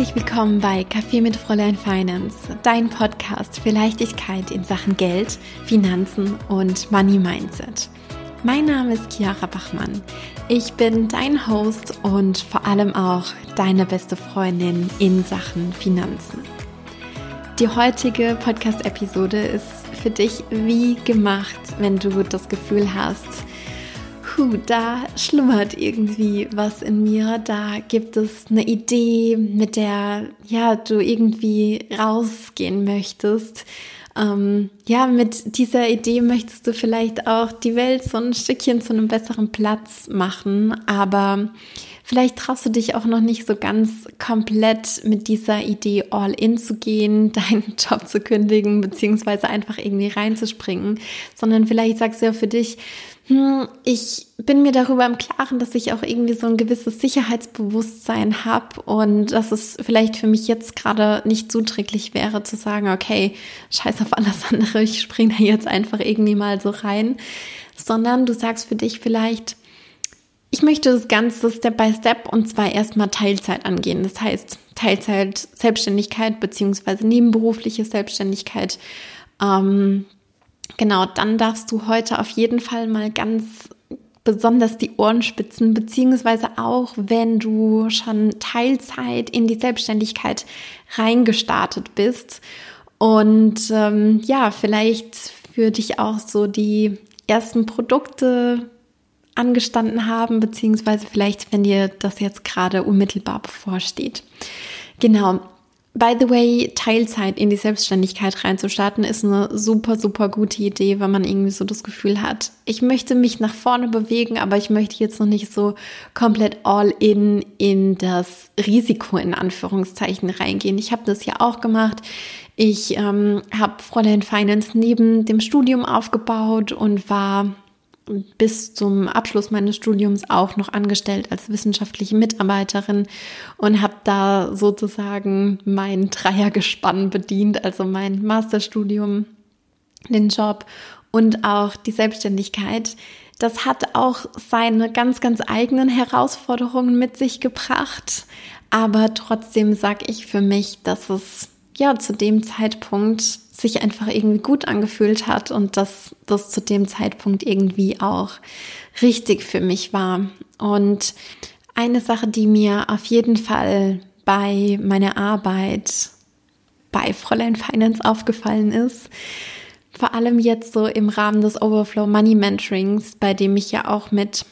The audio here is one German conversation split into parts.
Herzlich willkommen bei Kaffee mit Fräulein Finance, dein Podcast für Leichtigkeit in Sachen Geld, Finanzen und Money Mindset. Mein Name ist Chiara Bachmann. Ich bin dein Host und vor allem auch deine beste Freundin in Sachen Finanzen. Die heutige Podcast-Episode ist für dich wie gemacht, wenn du das Gefühl hast, puh, da schlummert irgendwie was in mir, da gibt es eine Idee, mit der ja du irgendwie rausgehen möchtest. Ähm, ja, mit dieser Idee möchtest du vielleicht auch die Welt so ein Stückchen zu einem besseren Platz machen, aber Vielleicht traust du dich auch noch nicht so ganz komplett mit dieser Idee all in zu gehen, deinen Job zu kündigen, beziehungsweise einfach irgendwie reinzuspringen, sondern vielleicht sagst du ja für dich, ich bin mir darüber im Klaren, dass ich auch irgendwie so ein gewisses Sicherheitsbewusstsein habe und dass es vielleicht für mich jetzt gerade nicht zuträglich wäre zu sagen, okay, scheiß auf alles andere, ich springe da jetzt einfach irgendwie mal so rein, sondern du sagst für dich vielleicht, ich möchte das Ganze Step by Step und zwar erstmal Teilzeit angehen. Das heißt Teilzeit Selbstständigkeit beziehungsweise nebenberufliche Selbstständigkeit. Ähm, genau, dann darfst du heute auf jeden Fall mal ganz besonders die Ohren spitzen, beziehungsweise auch wenn du schon Teilzeit in die Selbstständigkeit reingestartet bist und ähm, ja, vielleicht für dich auch so die ersten Produkte angestanden haben, beziehungsweise vielleicht, wenn dir das jetzt gerade unmittelbar bevorsteht. Genau. By the way, Teilzeit in die Selbstständigkeit reinzustarten ist eine super, super gute Idee, wenn man irgendwie so das Gefühl hat, ich möchte mich nach vorne bewegen, aber ich möchte jetzt noch nicht so komplett all in in das Risiko in Anführungszeichen reingehen. Ich habe das ja auch gemacht. Ich ähm, habe Fräulein Finance neben dem Studium aufgebaut und war bis zum Abschluss meines Studiums auch noch angestellt als wissenschaftliche Mitarbeiterin und habe da sozusagen mein Dreiergespann bedient, also mein Masterstudium, den Job und auch die Selbstständigkeit. Das hat auch seine ganz, ganz eigenen Herausforderungen mit sich gebracht. Aber trotzdem sage ich für mich, dass es ja zu dem Zeitpunkt sich einfach irgendwie gut angefühlt hat und dass das zu dem Zeitpunkt irgendwie auch richtig für mich war. Und eine Sache, die mir auf jeden Fall bei meiner Arbeit bei Fräulein Finance aufgefallen ist, vor allem jetzt so im Rahmen des Overflow Money Mentorings, bei dem ich ja auch mit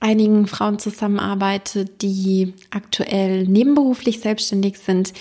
einigen Frauen zusammenarbeite, die aktuell nebenberuflich selbstständig sind,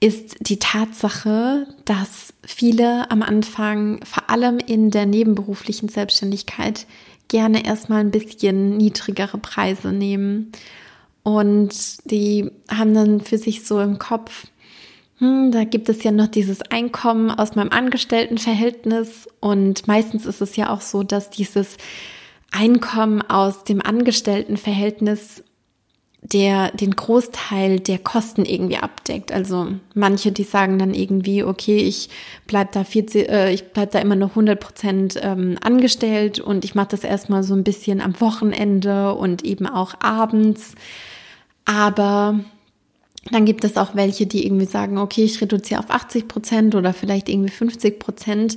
ist die Tatsache, dass viele am Anfang, vor allem in der nebenberuflichen Selbstständigkeit, gerne erstmal ein bisschen niedrigere Preise nehmen. Und die haben dann für sich so im Kopf, hm, da gibt es ja noch dieses Einkommen aus meinem Angestelltenverhältnis. Und meistens ist es ja auch so, dass dieses Einkommen aus dem Angestelltenverhältnis der den Großteil der Kosten irgendwie abdeckt. Also manche, die sagen dann irgendwie, okay, ich bleib da 40, äh, ich bleib da immer noch 100 Prozent ähm, angestellt und ich mache das erstmal so ein bisschen am Wochenende und eben auch abends. Aber dann gibt es auch welche, die irgendwie sagen, okay, ich reduziere auf 80 Prozent oder vielleicht irgendwie 50 Prozent.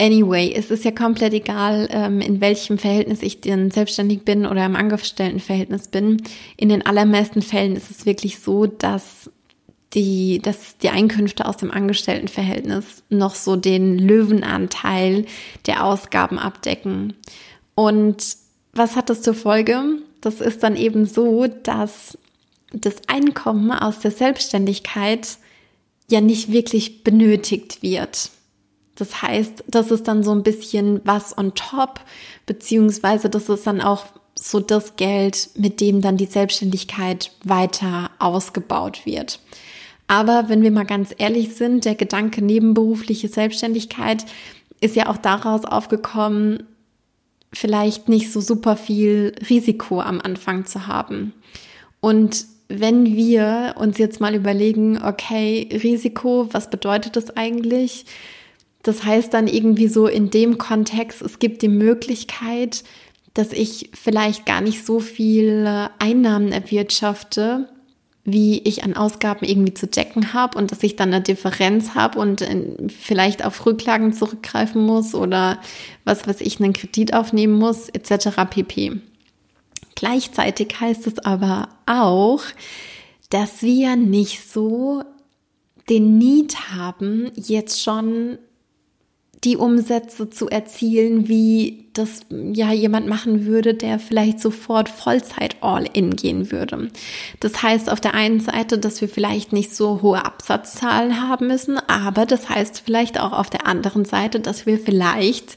Anyway, es ist ja komplett egal, ähm, in welchem Verhältnis ich denn selbstständig bin oder im Angestelltenverhältnis bin. In den allermeisten Fällen ist es wirklich so, dass die, dass die Einkünfte aus dem Angestelltenverhältnis noch so den Löwenanteil der Ausgaben abdecken. Und was hat das zur Folge? Das ist dann eben so, dass das Einkommen aus der Selbstständigkeit ja nicht wirklich benötigt wird. Das heißt, das ist dann so ein bisschen was on top, beziehungsweise das ist dann auch so das Geld, mit dem dann die Selbstständigkeit weiter ausgebaut wird. Aber wenn wir mal ganz ehrlich sind, der Gedanke nebenberufliche Selbstständigkeit ist ja auch daraus aufgekommen, vielleicht nicht so super viel Risiko am Anfang zu haben. Und wenn wir uns jetzt mal überlegen, okay, Risiko, was bedeutet das eigentlich? Das heißt dann irgendwie so in dem Kontext, es gibt die Möglichkeit, dass ich vielleicht gar nicht so viel Einnahmen erwirtschafte, wie ich an Ausgaben irgendwie zu decken habe und dass ich dann eine Differenz habe und äh, vielleicht auf Rücklagen zurückgreifen muss oder was weiß ich, einen Kredit aufnehmen muss, etc. pp. Gleichzeitig heißt es aber auch, dass wir nicht so den Need haben, jetzt schon die Umsätze zu erzielen, wie das ja jemand machen würde, der vielleicht sofort Vollzeit All-in gehen würde. Das heißt auf der einen Seite, dass wir vielleicht nicht so hohe Absatzzahlen haben müssen, aber das heißt vielleicht auch auf der anderen Seite, dass wir vielleicht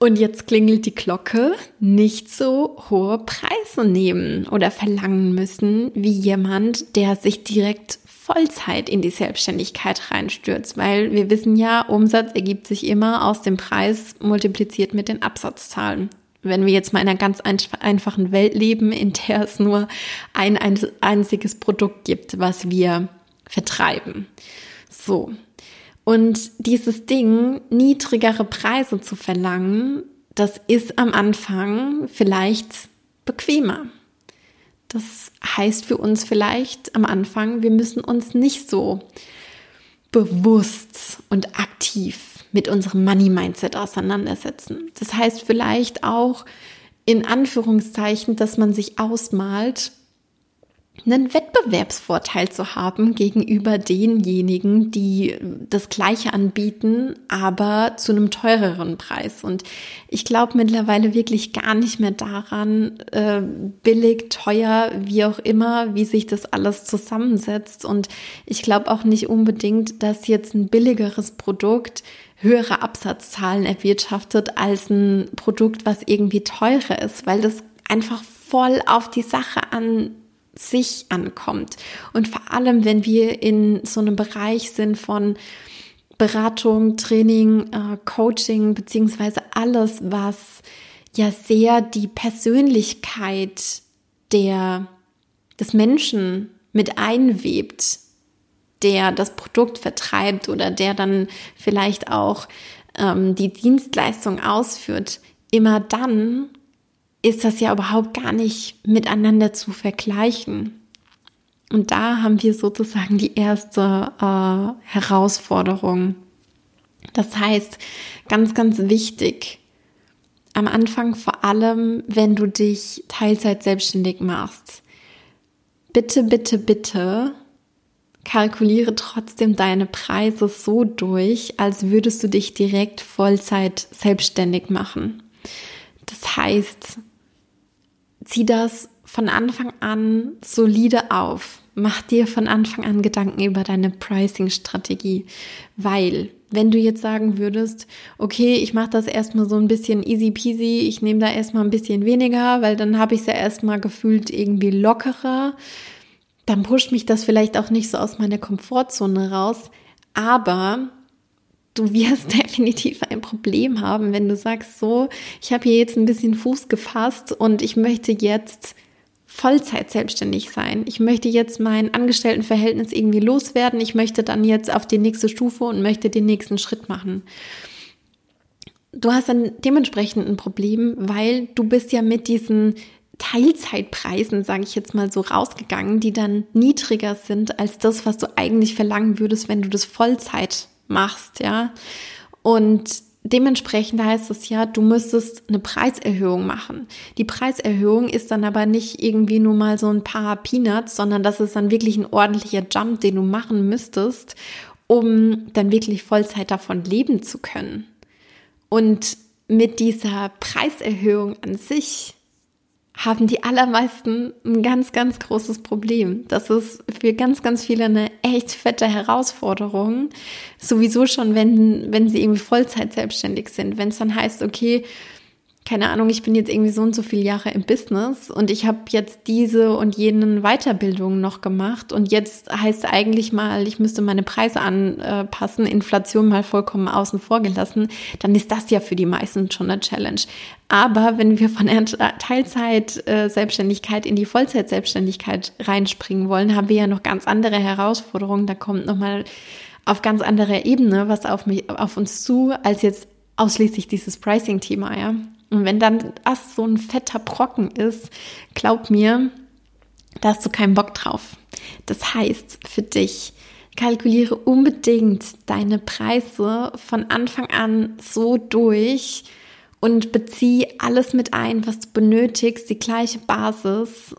und jetzt klingelt die Glocke, nicht so hohe Preise nehmen oder verlangen müssen wie jemand, der sich direkt Vollzeit in die Selbstständigkeit reinstürzt, weil wir wissen ja, Umsatz ergibt sich immer aus dem Preis multipliziert mit den Absatzzahlen. Wenn wir jetzt mal in einer ganz einfachen Welt leben, in der es nur ein einziges Produkt gibt, was wir vertreiben. So. Und dieses Ding, niedrigere Preise zu verlangen, das ist am Anfang vielleicht bequemer. Das heißt für uns vielleicht am Anfang, wir müssen uns nicht so bewusst und aktiv mit unserem Money Mindset auseinandersetzen. Das heißt vielleicht auch in Anführungszeichen, dass man sich ausmalt, einen Wettbewerbsvorteil zu haben gegenüber denjenigen, die das Gleiche anbieten, aber zu einem teureren Preis. Und ich glaube mittlerweile wirklich gar nicht mehr daran, äh, billig, teuer, wie auch immer, wie sich das alles zusammensetzt. Und ich glaube auch nicht unbedingt, dass jetzt ein billigeres Produkt höhere Absatzzahlen erwirtschaftet als ein Produkt, was irgendwie teurer ist, weil das einfach voll auf die Sache an sich ankommt. Und vor allem, wenn wir in so einem Bereich sind von Beratung, Training, äh, Coaching, beziehungsweise alles, was ja sehr die Persönlichkeit der, des Menschen mit einwebt, der das Produkt vertreibt oder der dann vielleicht auch ähm, die Dienstleistung ausführt, immer dann ist das ja überhaupt gar nicht miteinander zu vergleichen. Und da haben wir sozusagen die erste äh, Herausforderung. Das heißt, ganz, ganz wichtig, am Anfang vor allem, wenn du dich Teilzeit selbstständig machst, bitte, bitte, bitte kalkuliere trotzdem deine Preise so durch, als würdest du dich direkt Vollzeit selbstständig machen. Das heißt, zieh das von Anfang an solide auf. Mach dir von Anfang an Gedanken über deine Pricing-Strategie, weil wenn du jetzt sagen würdest, okay, ich mache das erstmal so ein bisschen easy peasy, ich nehme da erstmal ein bisschen weniger, weil dann habe ich es ja erstmal gefühlt irgendwie lockerer, dann pusht mich das vielleicht auch nicht so aus meiner Komfortzone raus, aber du wirst definitiv ein Problem haben, wenn du sagst, so, ich habe hier jetzt ein bisschen Fuß gefasst und ich möchte jetzt Vollzeit selbstständig sein. Ich möchte jetzt mein Angestelltenverhältnis irgendwie loswerden. Ich möchte dann jetzt auf die nächste Stufe und möchte den nächsten Schritt machen. Du hast dann dementsprechend ein Problem, weil du bist ja mit diesen Teilzeitpreisen, sage ich jetzt mal so, rausgegangen, die dann niedriger sind als das, was du eigentlich verlangen würdest, wenn du das Vollzeit machst, ja. Und dementsprechend heißt es ja, du müsstest eine Preiserhöhung machen. Die Preiserhöhung ist dann aber nicht irgendwie nur mal so ein paar Peanuts, sondern das ist dann wirklich ein ordentlicher Jump, den du machen müsstest, um dann wirklich Vollzeit davon leben zu können. Und mit dieser Preiserhöhung an sich haben die allermeisten ein ganz, ganz großes Problem. Das ist für ganz, ganz viele eine echt fette Herausforderung. Sowieso schon, wenn, wenn sie irgendwie Vollzeit selbstständig sind. Wenn es dann heißt, okay, keine Ahnung, ich bin jetzt irgendwie so und so viele Jahre im Business und ich habe jetzt diese und jenen Weiterbildungen noch gemacht und jetzt heißt eigentlich mal, ich müsste meine Preise anpassen, Inflation mal vollkommen außen vor gelassen, dann ist das ja für die meisten schon eine Challenge. Aber wenn wir von Teilzeit-Selbstständigkeit in die Vollzeit-Selbstständigkeit reinspringen wollen, haben wir ja noch ganz andere Herausforderungen. Da kommt nochmal auf ganz anderer Ebene was auf mich, auf uns zu, als jetzt ausschließlich dieses Pricing-Thema, ja. Und wenn dann das so ein fetter Brocken ist, glaub mir, da hast du keinen Bock drauf. Das heißt für dich, kalkuliere unbedingt deine Preise von Anfang an so durch und bezieh alles mit ein, was du benötigst, die gleiche Basis,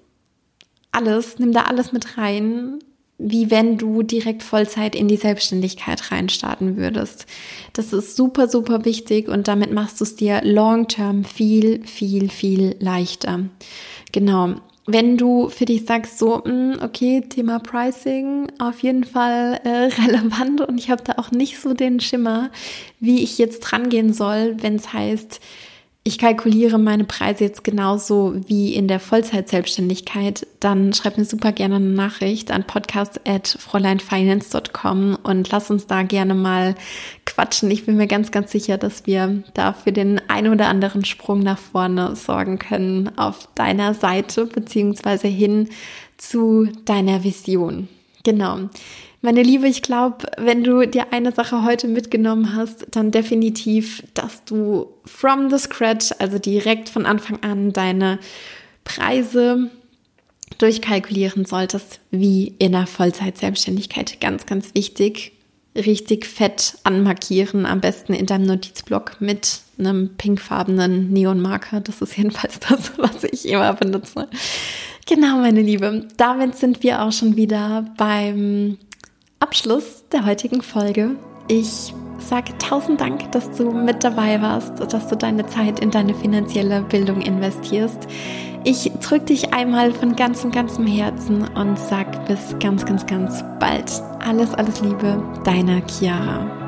alles, nimm da alles mit rein, wie wenn du direkt Vollzeit in die Selbstständigkeit reinstarten würdest. Das ist super, super wichtig und damit machst du es dir long term viel, viel, viel leichter. Genau wenn du für dich sagst, so, hm, okay, Thema Pricing auf jeden Fall äh, relevant und ich habe da auch nicht so den Schimmer, wie ich jetzt dran gehen soll, wenn es heißt, ich kalkuliere meine Preise jetzt genauso wie in der Vollzeit-Selbstständigkeit, dann schreib mir super gerne eine Nachricht an podcast.fräuleinfinance.com und lass uns da gerne mal quatschen. Ich bin mir ganz, ganz sicher, dass wir da für den ein oder anderen Sprung nach vorne sorgen können auf deiner Seite beziehungsweise hin zu deiner Vision. Genau. Meine Liebe, ich glaube, wenn du dir eine Sache heute mitgenommen hast, dann definitiv, dass du from the scratch, also direkt von Anfang an deine Preise durchkalkulieren solltest, wie in der Vollzeit-Selbstständigkeit. Ganz, ganz wichtig. Richtig fett anmarkieren, am besten in deinem Notizblock mit einem pinkfarbenen Neonmarker. Das ist jedenfalls das, was ich immer benutze. Genau, meine Liebe. Damit sind wir auch schon wieder beim Abschluss der heutigen Folge. Ich sage tausend Dank, dass du mit dabei warst, dass du deine Zeit in deine finanzielle Bildung investierst. Ich drücke dich einmal von ganzem, ganzem Herzen und sag bis ganz, ganz, ganz bald. Alles, alles Liebe, deiner Chiara.